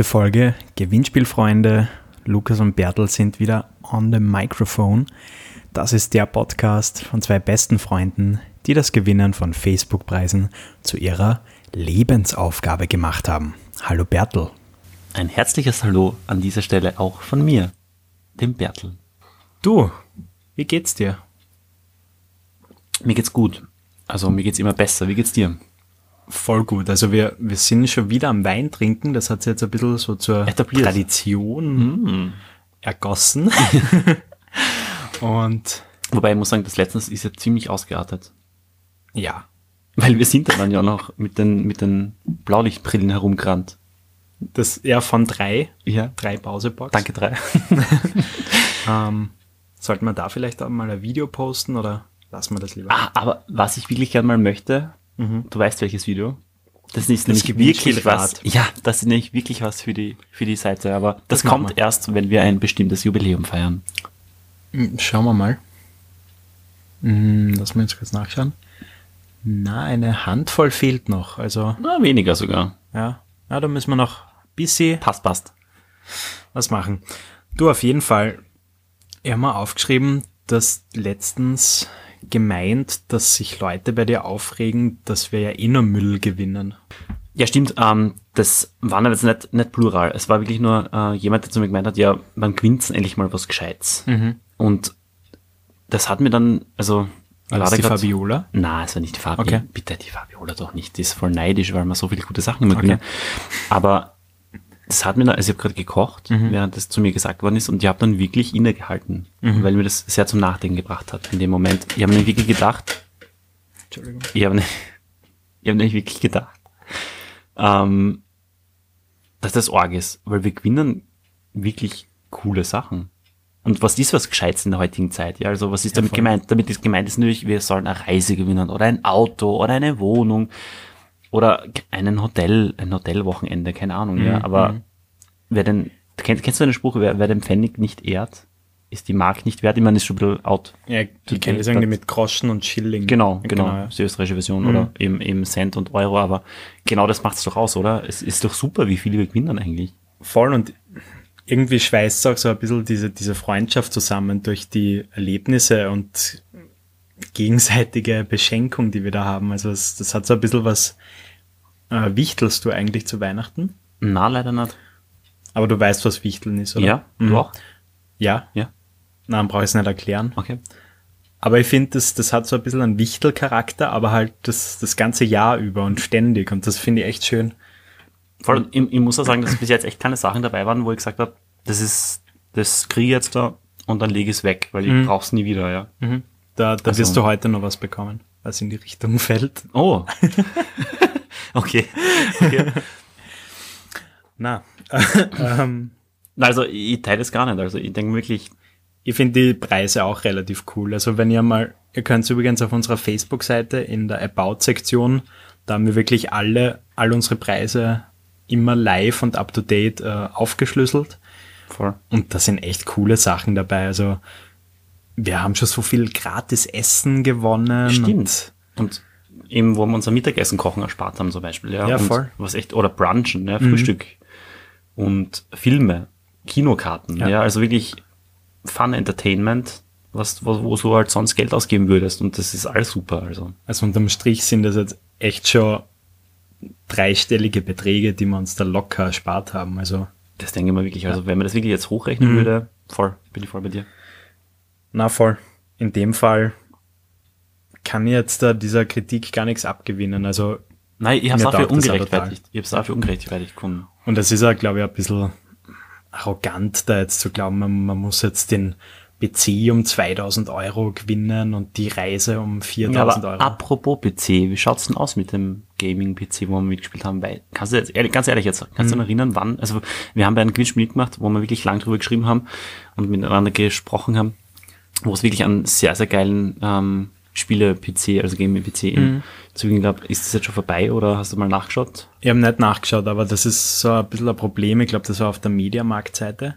achte Folge. Gewinnspielfreunde, Lukas und Bertel sind wieder on the microphone. Das ist der Podcast von zwei besten Freunden, die das Gewinnen von Facebook-Preisen zu ihrer Lebensaufgabe gemacht haben. Hallo Bertel. Ein herzliches Hallo an dieser Stelle auch von mir, dem Bertel. Du, wie geht's dir? Mir geht's gut. Also mir geht's immer besser. Wie geht's dir? Voll gut. Also wir, wir sind schon wieder am Wein trinken. Das hat sich jetzt ein bisschen so zur Etabliert. Tradition Mm. ergossen. Und Wobei ich muss sagen, das letztens ist ja ziemlich ausgeartet. ja, Weil wir sind da dann ja noch mit den, mit den Blaulichtbrillen herumgerannt. das eher von drei, Ja. drei Pausebox. Danke, drei. Ähm, sollten wir da vielleicht auch mal ein Video posten oder lassen wir das lieber? Ah, aber was ich wirklich gerne mal möchte, du weißt welches Video? Das ist nämlich wirklich was. Ja, das ist nämlich wirklich was für die, für die Seite. Aber das, Das kommt erst, wenn wir ein bestimmtes Jubiläum feiern. Hm, Schauen wir mal. Hm, Lass mal jetzt kurz nachschauen. Na, eine Handvoll fehlt noch. Also, Na, weniger sogar. ja, ja da müssen wir noch ein bisschen Passt, passt. was machen. Du, auf jeden Fall. Ich habe mal aufgeschrieben, dass letztens gemeint, dass sich Leute bei dir aufregen, dass wir ja eh nur Müll gewinnen. Ja, stimmt. Ähm, das war jetzt nicht, nicht plural. Es war wirklich nur äh, jemand, der zu mir gemeint hat, ja, man gewinnt endlich mal was Gescheites. Und das hat mir dann, also... War das da die grad- Fabiola? Nein, es war nicht die Fabi. Okay. Bitte, die Fabiola doch nicht. Die ist voll neidisch, weil man so viele gute Sachen immer Okay. Aber das hat mir dann, also ich habe gerade gekocht, Mhm. während das zu mir gesagt worden ist und ich habe dann wirklich innegehalten, Mhm. weil mir das sehr zum Nachdenken gebracht hat in dem Moment. Ich habe mir wirklich gedacht, Entschuldigung. ich habe nicht, ich habe nicht wirklich gedacht, ähm, dass das arg ist, weil wir gewinnen wirklich coole Sachen. Und was ist was Gescheites in der heutigen Zeit? Ja, also was ist damit voll. gemeint? Damit ist gemeint ist natürlich, wir sollen eine Reise gewinnen oder ein Auto oder eine Wohnung oder einen Hotel, ein Hotelwochenende, keine Ahnung, Mhm, ja. Aber wer denn, kennst, kennst du den Spruch, wer, wer den Pfennig nicht ehrt, ist die Mark nicht wert? Ich meine, ist schon ein bisschen out. Ja, die kenne ich sagen die mit Groschen und Schilling. Genau, Ja, genau. ja. Das ist die österreichische Version oder eben, eben Cent und Euro, aber genau das macht's doch aus, oder? Es ist doch super, wie viele wir gewinnen eigentlich. Voll und irgendwie schweißt auch so ein bisschen diese, diese Freundschaft zusammen durch die Erlebnisse und gegenseitige Beschenkung, die wir da haben. Also es, das hat so ein bisschen was, äh, wichtelst du eigentlich zu Weihnachten? Na, leider nicht. Aber du weißt, was Wichteln ist, oder? Ja, Mhm. du auch? Ja, Ja, dann brauche ich es nicht erklären. okay. Aber ich finde, das, das hat so ein bisschen einen Wichtelcharakter, aber halt das, das ganze Jahr über und ständig. Und das finde ich echt schön. Voll, ich, ich muss auch sagen, dass bis jetzt echt keine Sachen dabei waren, wo ich gesagt habe, das ist, das kriege ich jetzt da und dann lege ich es weg, weil ich brauch's nie wieder, ja. Da, da Also- wirst du heute noch was bekommen, was in die Richtung fällt. Oh. okay. okay. Na, ähm, Also ich teile das gar nicht. Also ich denke wirklich, ich finde die Preise auch relativ cool. Also wenn ihr mal, ihr könnt übrigens auf unserer Facebook-Seite in der About-Sektion, da haben wir wirklich alle, all unsere Preise immer live und up to date äh, aufgeschlüsselt. voll. Und da sind echt coole Sachen dabei. Also wir haben schon so viel gratis Essen gewonnen. Stimmt. Und eben, wo wir unser Mittagessen kochen erspart haben zum Beispiel. Ja, Ja, und voll. Was echt, oder Brunchen, ja, Frühstück. Und Filme, Kinokarten, ja. Ja. also wirklich Fun Entertainment, was, wo, wo du halt sonst Geld ausgeben würdest. Und das ist alles super, also. Also unterm Strich sind das jetzt echt schon dreistellige Beträge, die wir uns da locker erspart haben. Also Das denke ich mir wirklich, also wenn man das wirklich jetzt hochrechnen würde, voll, bin ich voll bei dir. Na voll. In dem Fall kann ich jetzt da dieser Kritik gar nichts abgewinnen. Also, Nein, ich habe es Mir dafür taugt ungerechtfertigt. Ich habe es dafür ungerechtfertigt gefunden. und das ist ja, glaube ich, ein bisschen arrogant, da jetzt zu glauben, man, man muss jetzt den PC um 2000 Euro gewinnen und die Reise um 4000 aber Euro. apropos PC, wie schaut's denn aus mit dem Gaming-PC, wo wir mitgespielt haben? Weil, kannst du jetzt, ehrlich, ganz ehrlich jetzt, kannst du Mhm. dich erinnern, wann, also wir haben bei einem Gewinnspiel mitgemacht, wo wir wirklich lang drüber geschrieben haben und miteinander gesprochen haben, wo es wirklich einen sehr, sehr geilen ähm, Spiele-PC, also Gaming-PC Mhm. in Zügen gab. Ist das jetzt schon vorbei oder hast du mal nachgeschaut? Ich habe nicht nachgeschaut, aber das ist so ein bisschen ein Problem. Ich glaube, das war auf der Mediamarkt-Seite.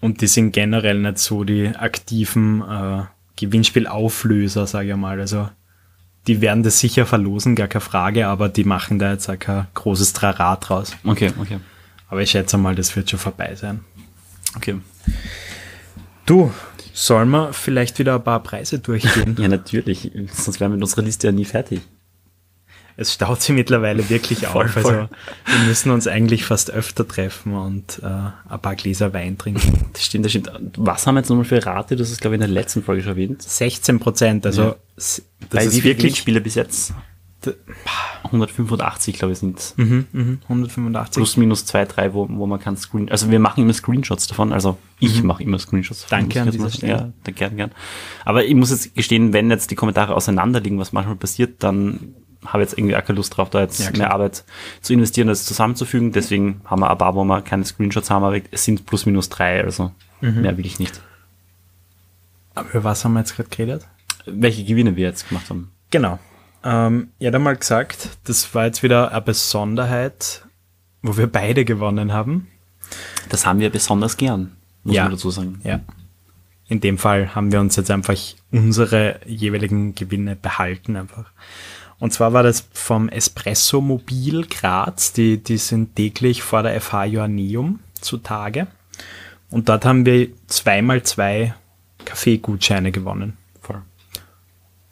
Und die sind generell nicht so die aktiven äh, Gewinnspielauflöser, sage ich mal. Also die werden das sicher verlosen, gar keine Frage, aber die machen da jetzt auch kein großes Trara draus. Okay, okay. Aber ich schätze mal, das wird schon vorbei sein. Okay. Du, sollen wir vielleicht wieder ein paar Preise durchgehen? Ja, natürlich. Sonst wären wir mit unserer Liste ja nie fertig. es staut sich mittlerweile wirklich Voll, auf. Also voll. wir müssen uns eigentlich fast öfter treffen und äh, ein paar Gläser Wein trinken. Das stimmt, das stimmt. Was haben wir jetzt nochmal für Rate? Das ist, glaube ich, in der letzten Folge schon erwähnt. 16 Prozent, also Ja. das Bei ist wie viele wirklich Gewinnspiele bis jetzt? D- 185, glaube ich, sind mhm, mhm, 185. plus minus zwei, drei, wo, wo man kann Screen, also wir machen immer Screenshots davon, also ich mache immer Screenshots davon. Danke an dieser Stelle. Ja, da gern, gern. Aber ich muss jetzt gestehen, wenn jetzt die Kommentare auseinander liegen, was manchmal passiert, dann habe ich jetzt irgendwie auch keine Lust drauf, da jetzt Ja, mehr Arbeit zu investieren, das zusammenzufügen. Deswegen haben wir ein paar, wo wir keine Screenshots haben, aber es sind plus minus drei, also Mhm. mehr will ich nicht. Aber über was haben wir jetzt gerade geredet? Welche Gewinne wir jetzt gemacht haben. Genau. Ähm, ihr habt einmal gesagt, das war jetzt wieder eine Besonderheit, wo wir beide gewonnen haben. Das haben wir besonders gern, muss Ja. man dazu sagen. Ja. In dem Fall haben wir uns jetzt einfach unsere jeweiligen Gewinne behalten einfach. Und zwar war das vom Espresso Mobil Graz, die, die sind täglich vor der FH Joanneum zutage. Und dort haben wir zweimal zwei Kaffeegutscheine gewonnen. Voll.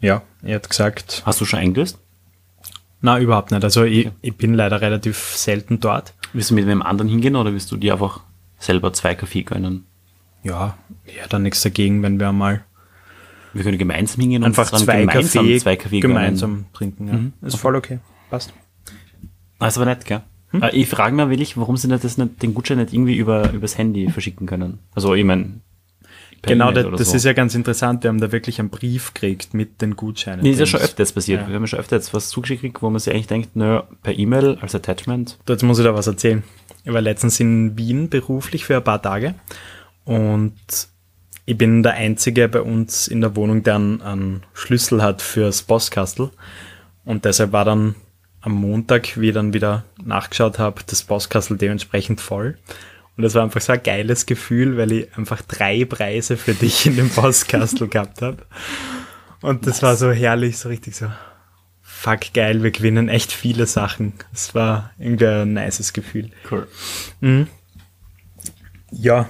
Ja, er hat gesagt, Hast du schon eingelöst? na überhaupt nicht. Also ich, ich bin leider relativ selten dort. Willst du mit wem anderen hingehen oder willst du dir einfach selber zwei Kaffee gönnen? Ja, ich hätte da nichts dagegen, wenn wir mal Wir können gemeinsam hingehen einfach dann zwei gemeinsam Kaffee, zwei Kaffee gemeinsam trinken. Ja. Mhm. Ist voll okay. Passt. Ah, ist aber nett, gell? Hm? Äh, Ich frage mich wirklich, warum sie nicht das nicht, den Gutschein nicht irgendwie über, übers Handy verschicken können. Also, ich meine, Genau, das, das ist ja ganz interessant. Wir haben da wirklich einen Brief gekriegt mit den Gutscheinen. Nee, ist ja schon öfter jetzt passiert. Ja. Wir haben ja schon öfter jetzt was zugeschickt, gekriegt, wo man sich eigentlich denkt, naja, per E-Mail als Attachment. Jetzt muss ich da was erzählen. Ich war letztens in Wien beruflich für ein paar Tage und ich bin der Einzige bei uns in der Wohnung, der einen, einen Schlüssel hat fürs Postkastel. Und deshalb war dann am Montag, wie ich dann wieder nachgeschaut habe, das Postkastel dementsprechend voll. Und das war einfach so ein geiles Gefühl, weil ich einfach drei Preise für dich in dem Postkastel gehabt habe. Und das war so herrlich, so richtig so, fuck geil, wir gewinnen echt viele Sachen. Es war irgendwie ein nices Gefühl. Cool. Ja,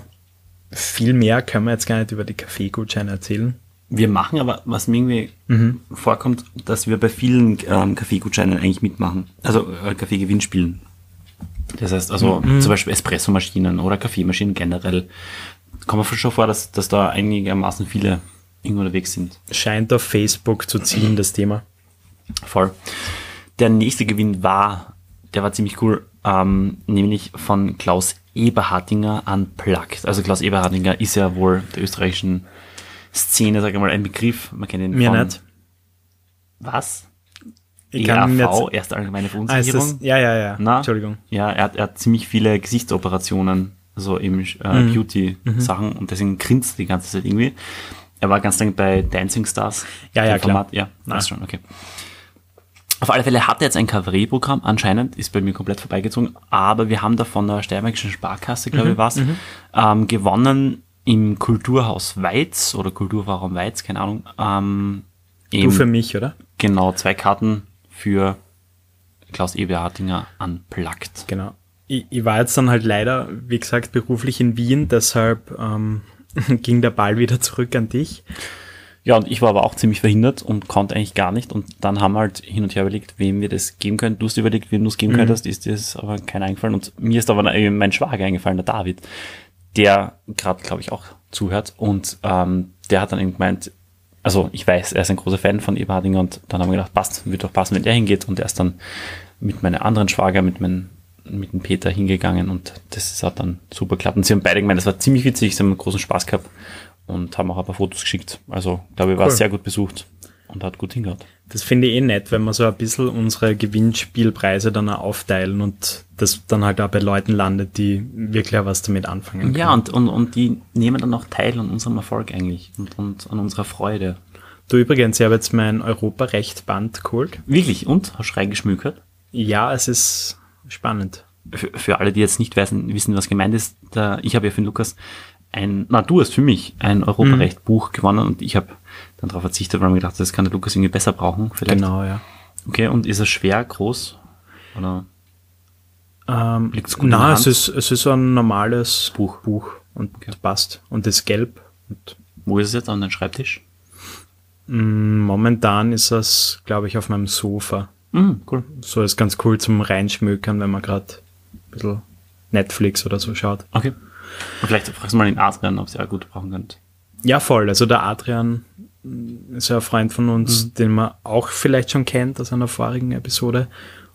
viel mehr können wir jetzt gar nicht über die Kaffeegutscheine erzählen. Wir machen aber, was mir irgendwie Mhm. vorkommt, dass wir bei vielen ähm, Kaffeegutscheinen eigentlich mitmachen. Also äh, Kaffeegewinnspielen. Das heißt also Mhm. zum Beispiel Espressomaschinen oder Kaffeemaschinen generell. Kommt mir schon vor, dass, dass da einigermaßen viele irgendwo unterwegs sind. Scheint auf Facebook zu ziehen, das Thema. Voll. Der nächste Gewinn war, der war ziemlich cool, ähm, nämlich von Klaus Eberhardinger Unplugged. Also Klaus Eberhardinger ist ja wohl der österreichischen Szene, sag ich mal, ein Begriff. Man kennt ihn Mir von, nicht. Was? Ich kann ERV, jetzt, Erste Allgemeine ah, Verunsicherung. das, ja, ja, ja. Na? Entschuldigung. Ja, er hat, er hat ziemlich viele Gesichtsoperationen, so im äh, Mhm. Beauty-Sachen und deswegen grinst die ganze Zeit irgendwie. Er war ganz lange bei Dancing Stars. Ja, ja, klar. Format. Ja, weiß schon, okay. Auf alle Fälle hat er jetzt ein Kavallerieprogramm, anscheinend, ist bei mir komplett vorbeigezogen, aber wir haben da von der Steiermärkischen Sparkasse, glaube Mhm, ich, was, ähm, gewonnen im Kulturhaus Weiz oder Kulturforum Weiz, keine Ahnung. Ähm, Du für mich, oder? Genau, zwei Karten für Klaus Eberhardinger unplugged. Genau. Ich, ich war jetzt dann halt leider, wie gesagt, beruflich in Wien, deshalb ähm, ging der Ball wieder zurück an dich. Ja, und ich war aber auch ziemlich verhindert und konnte eigentlich gar nicht. Und dann haben wir halt hin und her überlegt, wem wir das geben können. Du hast überlegt, wem du es geben könntest, ist dir das aber keiner eingefallen. Und mir ist aber mein Schwager eingefallen, der David, der gerade, glaube ich, auch zuhört. Und ähm, der hat dann eben gemeint, also ich weiß, er ist ein großer Fan von Eberhardinger und dann haben wir gedacht, passt, wird doch passen, wenn der hingeht. Und er ist dann mit meinem anderen Schwager, mit meinem mit dem Peter hingegangen und das hat dann super geklappt. Und sie haben beide gemeint, das war ziemlich witzig, sie haben einen großen Spaß gehabt und haben auch ein paar Fotos geschickt. Also, glaube ich, war Cool. sehr gut besucht und hat gut hingehauen. Das finde ich eh nett, wenn wir so ein bisschen unsere Gewinnspielpreise dann auch aufteilen und das dann halt auch bei Leuten landet, die wirklich auch was damit anfangen können. Ja, und, und, und die nehmen dann auch teil an unserem Erfolg eigentlich und, und an unserer Freude. Du übrigens, ich habe jetzt mein Europarecht-Band geholt. Wirklich, und? Hast du reingeschmückert? Ja, es ist spannend. Für, für alle, die jetzt nicht wissen, wissen was gemeint ist, da, ich habe ja für den Lukas ein, na, du hast für mich ein Europarecht-Buch gewonnen und ich habe dann darauf verzichtet, weil ich mir gedacht, das kann der Lukas irgendwie besser brauchen. Vielleicht. Genau, ja. Okay, und ist er schwer, groß? Oder? Ähm, Liegt's gut in der nein, es ist, es ist ein normales Buch. Buch und passt. Und ist gelb. Und Wo ist es jetzt? An deinem Schreibtisch? mm, momentan ist es, glaube ich, auf meinem Sofa. Mhm, cool. So ist ganz cool zum Reinschmökern, wenn man gerade ein bisschen Netflix oder so schaut. Okay. Und vielleicht fragst du mal den Adrian, ob sie ja gut brauchen könnt. Ja, voll. Also der Adrian ist ja ein Freund von uns, den man auch vielleicht schon kennt aus einer vorigen Episode.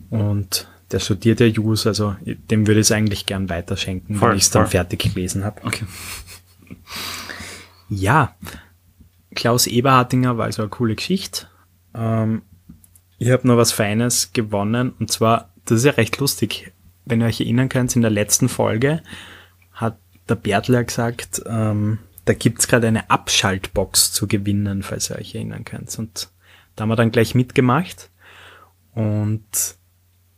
Und der studiert ja Jus, also dem würde ich es eigentlich gern weiterschenken, Voll, wenn ich es dann fertig gelesen habe. Okay. Ja, Klaus Eberhardinger war also eine coole Geschichte. Ähm, ich habe noch was Feines gewonnen und zwar, das ist ja recht lustig, wenn ihr euch erinnern könnt, in der letzten Folge hat der Bertel ja gesagt, ähm, da gibt's gerade eine Abschaltbox zu gewinnen, falls ihr euch erinnern könnt. Und da haben wir dann gleich mitgemacht und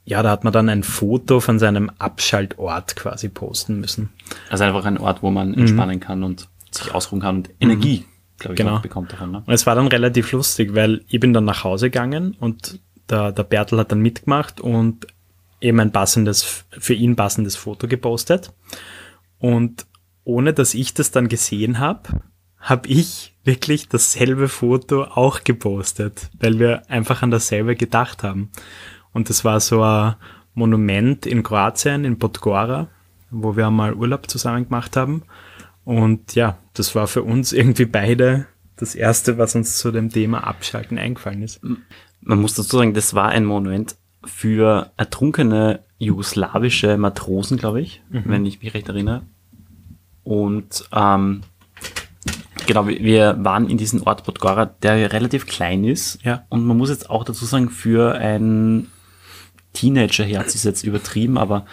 ja, da hat man dann ein Foto von seinem Abschaltort quasi posten müssen. Also einfach ein Ort, wo man entspannen kann und sich ausruhen kann und Energie, glaube ich, Genau. bekommt davon. Ne? Und es war dann relativ lustig, weil ich bin dann nach Hause gegangen und der, der Bertel hat dann mitgemacht und eben ein passendes, für ihn passendes Foto gepostet. Und ohne dass ich das dann gesehen habe, habe ich wirklich dasselbe Foto auch gepostet, weil wir einfach an dasselbe gedacht haben. Und das war so ein Monument in Kroatien, in Podgora, wo wir mal Urlaub zusammen gemacht haben. Und ja, das war für uns irgendwie beide das Erste, was uns zu dem Thema Abschalten eingefallen ist. Man muss dazu sagen, das war ein Monument für ertrunkene jugoslawische Matrosen, glaube ich, wenn ich mich recht erinnere. Und ähm, genau, wir- waren in diesem Ort Podgora, der relativ klein ist. Ja. Und man muss jetzt auch dazu sagen, für ein Teenager-Herz ist jetzt übertrieben, aber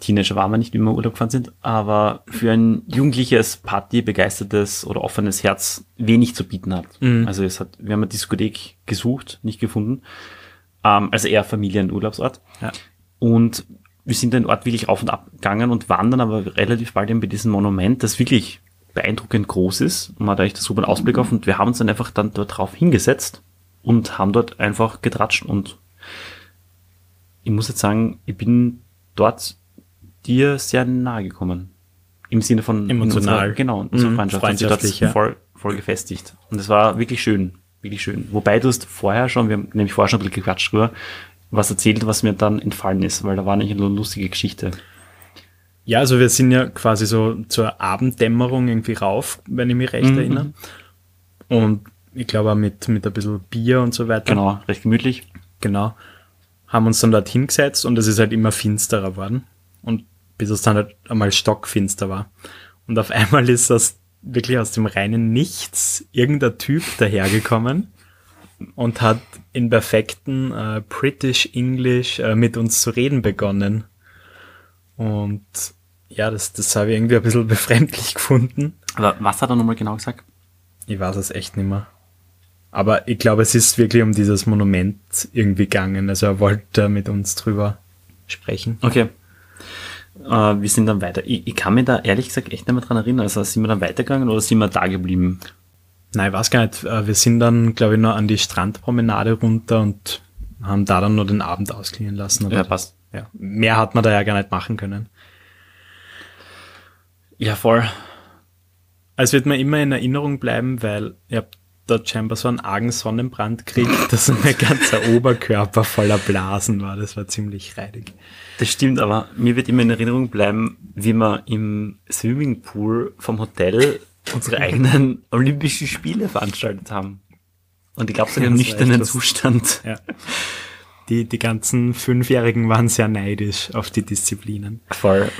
Teenager waren wir nicht, wie wir Urlaub gefahren sind, aber für ein jugendliches, partybegeistertes oder offenes Herz wenig zu bieten hat. Also es hat, wir haben eine Diskothek gesucht, nicht gefunden. Ähm, also eher Familienurlaubsort. Ja. Und wir sind den Ort wirklich auf und ab gegangen und waren dann aber relativ bald eben bei diesem Monument, das wirklich beeindruckend groß ist. Und man hat eigentlich da super einen Ausblick auf und wir haben uns dann einfach dann dort drauf hingesetzt und haben dort einfach getratscht und ich muss jetzt sagen, ich bin dort dir sehr nahe gekommen. Im Sinne von Emotional. Unserer, genau, in unserer Mhm, Freundschaft. hat sich dort freundschaftlich, ja. voll, voll gefestigt. Und es war wirklich schön. Wirklich schön. Wobei du hast vorher schon, wir haben nämlich vorher schon ein bisschen gequatscht drüber, was erzählt, was mir dann entfallen ist, weil da war nicht eine lustige Geschichte. Ja, also wir sind ja quasi so zur Abenddämmerung irgendwie rauf, wenn ich mich recht Mhm. erinnere. Und ich glaube auch mit, mit ein bisschen Bier und so weiter. Genau, recht gemütlich. Genau. Haben uns dann dort hingesetzt und es ist halt immer finsterer worden. Und bis es dann halt einmal stockfinster war. Und auf einmal ist das wirklich aus dem reinen Nichts irgendein Typ dahergekommen und hat in perfekten äh, British English äh, mit uns zu reden begonnen. Und ja, das, das habe ich irgendwie ein bisschen befremdlich gefunden. Aber was hat er nochmal genau gesagt? Ich weiß es echt nicht mehr. Aber ich glaube, es ist wirklich um dieses Monument irgendwie gegangen. Also er wollte mit uns drüber sprechen. Okay. Äh, wir sind dann weiter. Ich, ich kann mich da ehrlich gesagt echt nicht mehr dran erinnern. Also sind wir dann weitergegangen oder sind wir da geblieben? Nein, ich weiß gar nicht. Äh, Wir sind dann, glaube ich, noch an die Strandpromenade runter und haben da dann nur den Abend ausklingen lassen. Aber Ja, passt. ja, mehr hat man da ja gar nicht machen können. Ja, voll. Also wird mir immer in Erinnerung bleiben, weil ich hab dort scheinbar so einen argen Sonnenbrand gekriegt, dass mein ganzer Oberkörper voller Blasen war. Das war ziemlich reidig. Das stimmt, aber mir wird immer in Erinnerung bleiben, wie wir im Swimmingpool vom Hotel unsere eigenen Olympischen Spiele veranstaltet haben. Und ich glaube, in einem Das war echt nüchternen lustig. Zustand. Ja. Die, die ganzen Fünfjährigen waren sehr neidisch auf die Disziplinen. Voll.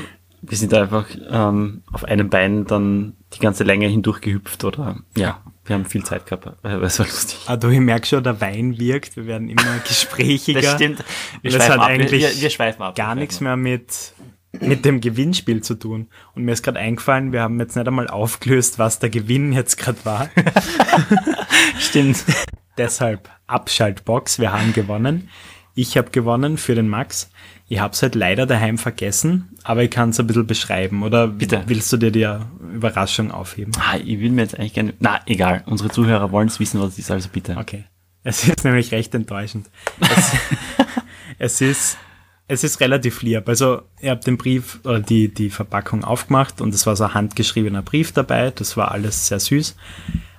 Wir sind einfach ähm, auf einem Bein dann die ganze Länge hindurch gehüpft oder ja, wir haben viel Zeit gehabt. Äh, Es war lustig. Ah, du, ich merke schon, der Wein wirkt. Wir werden immer gesprächiger. Das stimmt. Wir es schweifen ab. Wir- wir, wir schweifen ab. gar nichts mehr mit, mit dem Gewinnspiel zu tun. Und mir ist gerade eingefallen, wir haben jetzt nicht einmal aufgelöst, was der Gewinn jetzt gerade war. Stimmt. Deshalb Abschaltbox, wir haben gewonnen. Ich habe gewonnen für den Max. Ich habe es halt leider daheim vergessen, aber ich kann es ein bisschen beschreiben. Oder Bitte. willst du dir die Überraschung aufheben? Ah, ich will mir jetzt eigentlich gerne. Na, egal. Unsere Zuhörer wollen es wissen, was es ist, also bitte. Okay. Es ist nämlich recht enttäuschend. Es, es ist es ist relativ lieb. Also, ich habe den Brief oder die, die Verpackung aufgemacht und es war so ein handgeschriebener Brief dabei. Das war alles sehr süß.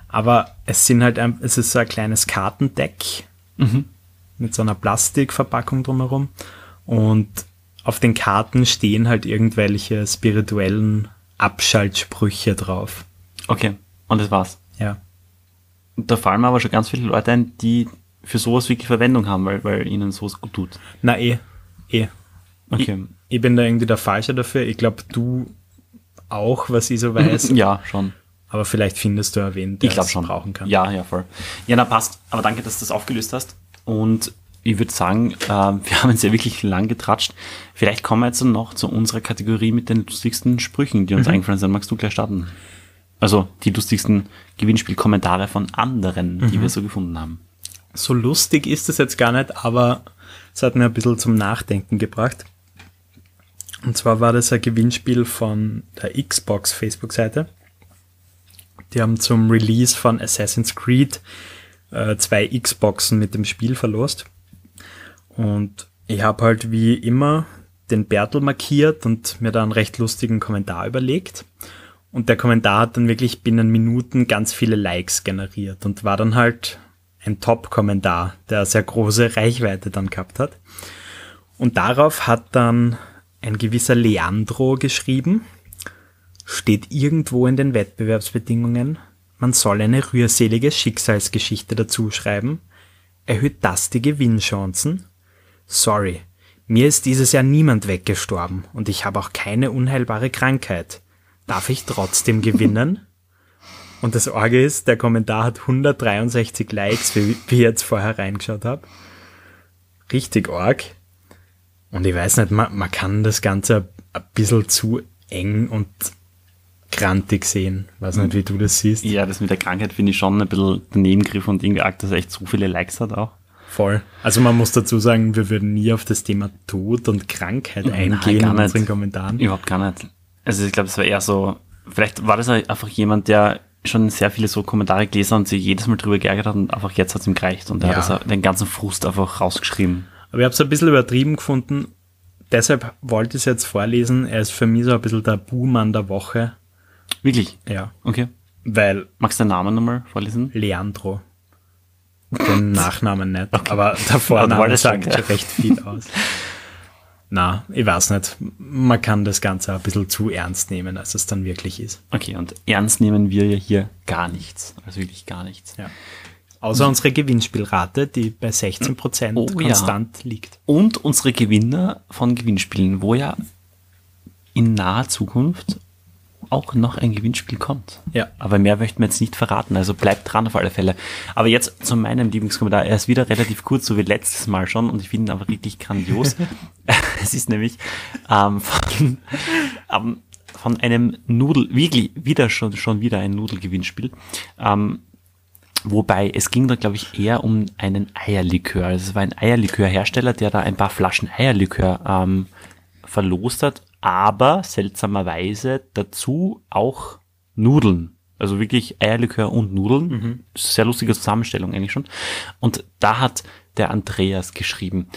Aber es sind halt ein, es ist so ein kleines Kartendeck mit so einer Plastikverpackung drumherum. Und auf den Karten stehen halt irgendwelche spirituellen Abschaltsprüche drauf. Okay, und das war's. Ja. Da fallen mir aber schon ganz viele Leute ein, die für sowas wirklich Verwendung haben, weil, weil ihnen sowas gut tut. Na eh, eh. Okay. Ich, ich bin da irgendwie der Falsche dafür. Ich glaube, du auch, was ich so weiß. Ja, schon. Aber vielleicht findest du ja wen, der Ich glaube es schon. brauchen kann. Ja, ja, voll. Ja, na passt. Aber danke, dass du das aufgelöst hast. Und ich würde sagen, äh, wir haben jetzt ja wirklich lang getratscht. Vielleicht kommen wir jetzt noch zu unserer Kategorie mit den lustigsten Sprüchen, die uns Mhm. eingefallen sind. Magst du gleich starten? Also die lustigsten Gewinnspielkommentare von anderen, Mhm. die wir so gefunden haben. So lustig ist es jetzt gar nicht, aber es hat mir ein bisschen zum Nachdenken gebracht. Und zwar war das ein Gewinnspiel von der Xbox Facebook-Seite. Die haben zum Release von Assassin's Creed äh, zwei Xboxen mit dem Spiel verlost. Und ich habe halt wie immer den Bertel markiert und mir da einen recht lustigen Kommentar überlegt. Und der Kommentar hat dann wirklich binnen Minuten ganz viele Likes generiert und war dann halt ein Top-Kommentar, der sehr große Reichweite dann gehabt hat. Und darauf hat dann ein gewisser Leandro geschrieben, steht irgendwo in den Wettbewerbsbedingungen, man soll eine rührselige Schicksalsgeschichte dazu schreiben. Erhöht das die Gewinnchancen? Sorry, mir ist dieses Jahr niemand weggestorben und ich habe auch keine unheilbare Krankheit. Darf ich trotzdem gewinnen? Und das Orge ist, der Kommentar hat 163 Likes, wie, ich jetzt vorher reingeschaut habe. Richtig arg. Und ich weiß nicht, man, man kann das Ganze ein bisschen zu eng und grantig sehen. Weiß nicht, wie du das siehst. Ja, das mit der Krankheit finde ich schon ein bisschen daneben griff und irgendwie arg, dass er echt so viele Likes hat auch. Voll. Also man muss dazu sagen, wir würden nie auf das Thema Tod und Krankheit Nein, eingehen gar in unseren Kommentaren. Überhaupt gar nicht. Also ich glaube, es war eher so, vielleicht war das einfach jemand, der schon sehr viele so Kommentare gelesen und sich jedes Mal drüber geärgert hat und einfach jetzt hat es ihm gereicht und er Ja. hat das, den ganzen Frust einfach rausgeschrieben. Aber ich habe es ein bisschen übertrieben gefunden. Deshalb wollte ich es jetzt vorlesen. Er ist für mich so ein bisschen der Buhmann der Woche. Wirklich? Ja. Okay. Weil Magst du den Namen nochmal vorlesen? Leandro. Den Nachnamen nicht. Aber der Aber du Vorname sagt schon, recht viel aus. Na, ich weiß nicht. Man kann das Ganze ein bisschen zu ernst nehmen, als es dann wirklich ist. Okay, und ernst nehmen wir ja hier gar nichts. Also wirklich gar nichts. Ja. Außer unsere Gewinnspielrate, die bei 16% Oh, ja. konstant liegt. Und unsere Gewinner von Gewinnspielen, wo ja in naher Zukunft auch noch ein Gewinnspiel kommt. Ja. Aber mehr möchten wir jetzt nicht verraten, also bleibt dran auf alle Fälle. Aber jetzt zu meinem Lieblingskommentar. Er ist wieder relativ kurz, so wie letztes Mal schon, und ich finde ihn aber richtig grandios. es ist nämlich ähm, von, ähm, von einem Nudel, wirklich wieder schon, schon wieder ein Nudelgewinnspiel. Ähm, Wobei es ging da, glaube ich, eher um einen Eierlikör. Also es war ein Eierlikörhersteller, der da ein paar Flaschen Eierlikör ähm, verlost hat, aber seltsamerweise dazu auch Nudeln. Also wirklich Eierlikör und Nudeln. Sehr lustige Zusammenstellung eigentlich schon. Und da hat der Andreas geschrieben,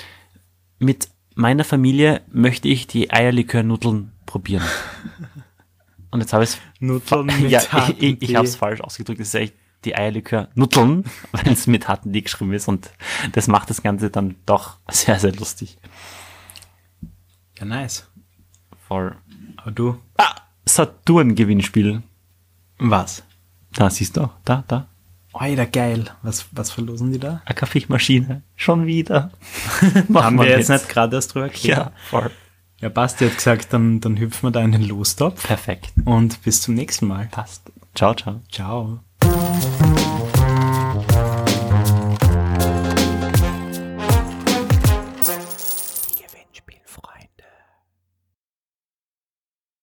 mit meiner Familie möchte ich die Eierlikör-Nudeln probieren. Und jetzt habe ich es Nudeln mit ja, ich, ich, ich habe es falsch ausgedrückt. Das ist echt die Eierlikör Nutteln, weil es mit harten Tee geschrieben ist und das macht das Ganze dann doch sehr, sehr lustig. Ja, nice. Voll. Aber du? Ah, Saturn-Gewinnspiel. Was? Da siehst du auch, da, da. Alter, geil. Was, was verlosen die da? Eine Kaffeemaschine. Schon wieder. Haben wir jetzt nicht. nicht gerade erst drüber geredet? Ja, voll. Ja, Basti hat gesagt, dann, dann hüpfen wir da in den Lostopf. Perfekt. Und bis zum nächsten Mal. Passt. Ciao, ciao. Ciao.